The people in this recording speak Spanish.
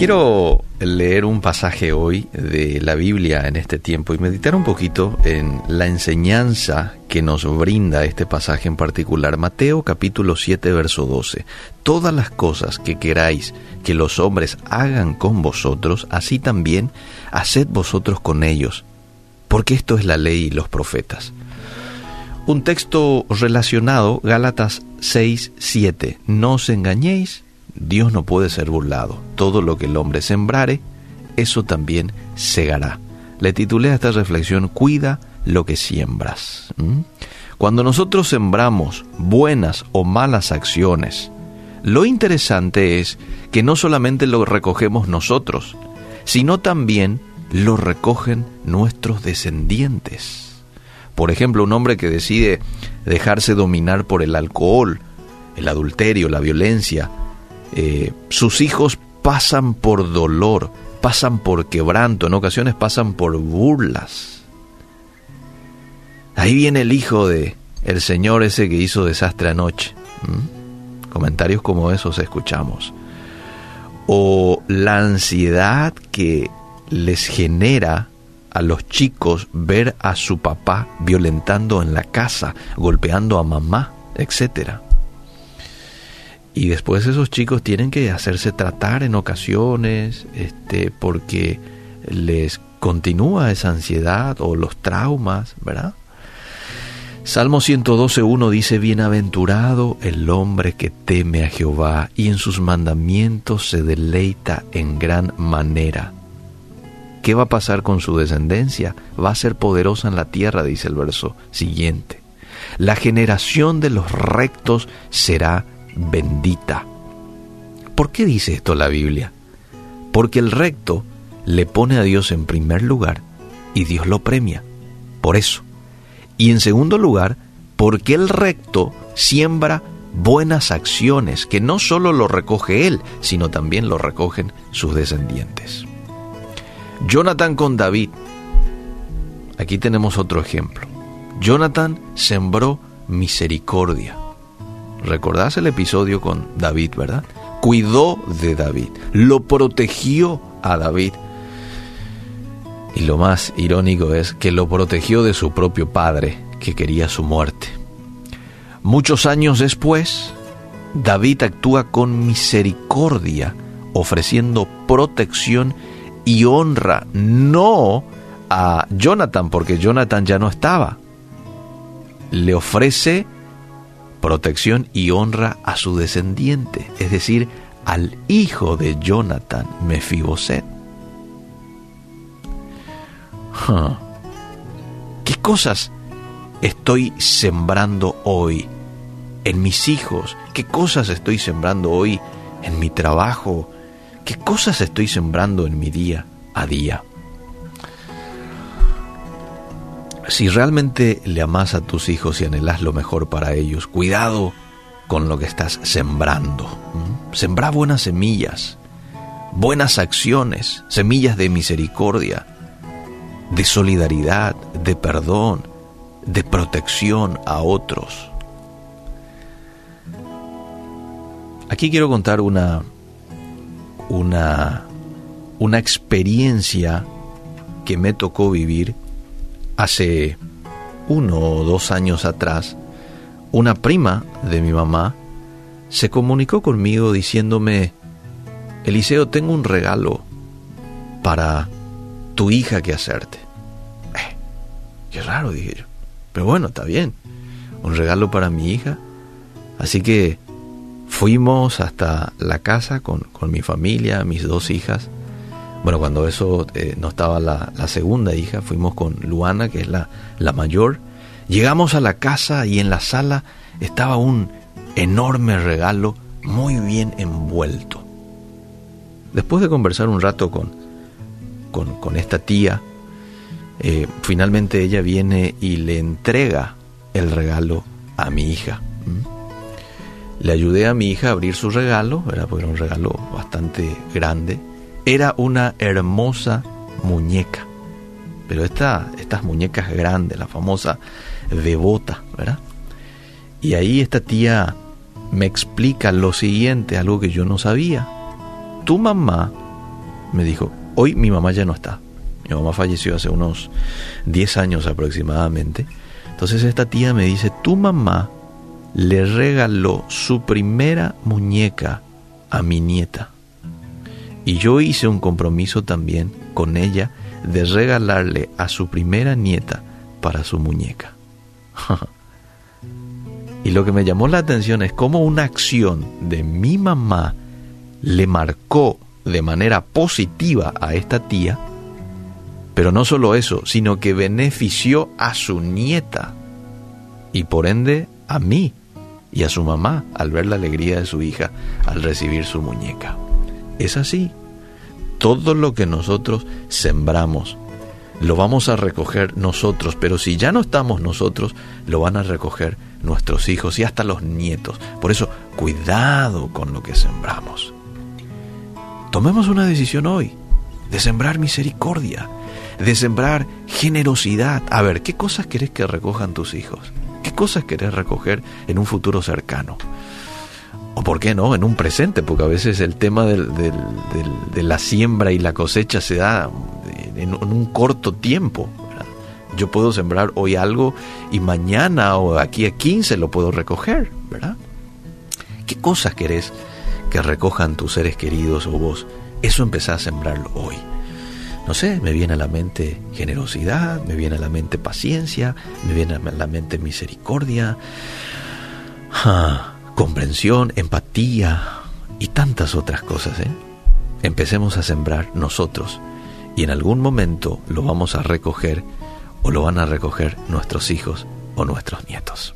Quiero leer un pasaje hoy de la Biblia en este tiempo y meditar un poquito en la enseñanza que nos brinda este pasaje en particular. Mateo capítulo 7 verso 12. Todas las cosas que queráis que los hombres hagan con vosotros, así también haced vosotros con ellos, porque esto es la ley y los profetas. Un texto relacionado, Gálatas 6, 7. No os engañéis, Dios no puede ser burlado. Todo lo que el hombre sembrare, eso también segará. Le titulé a esta reflexión, Cuida lo que siembras. Cuando nosotros sembramos buenas o malas acciones, lo interesante es que no solamente lo recogemos nosotros, sino también lo recogen nuestros descendientes. Por ejemplo, un hombre que decide dejarse dominar por el alcohol, el adulterio, la violencia, eh, sus hijos pasan por dolor, pasan por quebranto, en ocasiones pasan por burlas. Ahí viene el hijo de el señor ese que hizo desastre anoche. Comentarios como esos escuchamos. O la ansiedad que les genera a los chicos ver a su papá violentando en la casa, golpeando a mamá, etcétera. Y después esos chicos tienen que hacerse tratar en ocasiones, este, porque les continúa esa ansiedad o los traumas, ¿verdad? Salmo 112.1 dice, Bienaventurado el hombre que teme a Jehová y en sus mandamientos se deleita en gran manera. ¿Qué va a pasar con su descendencia? Va a ser poderosa en la tierra, dice el verso siguiente. La generación de los rectos será bendita. ¿Por qué dice esto la Biblia? Porque el recto le pone a Dios en primer lugar y Dios lo premia. Por eso. Y en segundo lugar, porque el recto siembra buenas acciones que no solo lo recoge él, sino también lo recogen sus descendientes. Jonathan con David. Aquí tenemos otro ejemplo. Jonathan sembró misericordia. Recordás el episodio con David, ¿verdad? Cuidó de David, lo protegió a David. Y lo más irónico es que lo protegió de su propio padre, que quería su muerte. Muchos años después, David actúa con misericordia, ofreciendo protección y honra, no a Jonathan, porque Jonathan ya no estaba. Le ofrece protección y honra a su descendiente, es decir, al hijo de Jonathan, Mefiboset. ¿Qué cosas estoy sembrando hoy en mis hijos? ¿Qué cosas estoy sembrando hoy en mi trabajo? ¿Qué cosas estoy sembrando en mi día a día? Si realmente le amas a tus hijos y anhelas lo mejor para ellos, cuidado con lo que estás sembrando. Sembra buenas semillas, buenas acciones, semillas de misericordia, de solidaridad, de perdón, de protección a otros. Aquí quiero contar una una una experiencia que me tocó vivir Hace uno o dos años atrás, una prima de mi mamá se comunicó conmigo diciéndome, Eliseo, tengo un regalo para tu hija que hacerte. Eh, qué raro, dije yo. Pero bueno, está bien. Un regalo para mi hija. Así que fuimos hasta la casa con, con mi familia, mis dos hijas, bueno, cuando eso eh, no estaba la, segunda hija, fuimos con Luana, que es la, la mayor. Llegamos a la casa y en la sala estaba un enorme regalo muy bien envuelto. Después de conversar un rato con, con, esta tía, eh, finalmente ella viene y le entrega el regalo a mi hija. Le ayudé a mi hija a abrir su regalo, era porque era un regalo bastante grande era una hermosa muñeca. Pero esta, estas muñecas grandes, la famosa bebota, ¿verdad? Y ahí esta tía me explica lo siguiente, algo que yo no sabía. Tu mamá me dijo, hoy mi mamá ya no está. Mi mamá falleció hace unos 10 años aproximadamente. Entonces esta tía me dice, tu mamá le regaló su primera muñeca a mi nieta. Y yo hice un compromiso también con ella de regalarle a su primera nieta para su muñeca. y lo que me llamó la atención es cómo una acción de mi mamá le marcó de manera positiva a esta tía, pero no solo eso, sino que benefició a su nieta y por ende a mí y a su mamá al ver la alegría de su hija al recibir su muñeca. Es así. Todo lo que nosotros sembramos lo vamos a recoger nosotros, pero si ya no estamos nosotros, lo van a recoger nuestros hijos y hasta los nietos. Por eso, cuidado con lo que sembramos. Tomemos una decisión hoy de sembrar misericordia, de sembrar generosidad. A ver, ¿qué cosas querés que recojan tus hijos? ¿Qué cosas querés recoger en un futuro cercano? Por qué no, en un presente, porque a veces el tema de la siembra y la cosecha se da en, un corto tiempo. Yo puedo sembrar hoy algo y mañana o aquí a 15 lo puedo recoger, ¿verdad? ¿Qué cosas querés que recojan tus seres queridos o vos? Eso empezá a sembrarlo hoy. No sé, me viene a la mente generosidad, me viene a la mente paciencia, me viene a la mente misericordia, comprensión, empatía y tantas otras cosas. ¿eh? Empecemos a sembrar nosotros y en algún momento lo vamos a recoger o lo van a recoger nuestros hijos o nuestros nietos.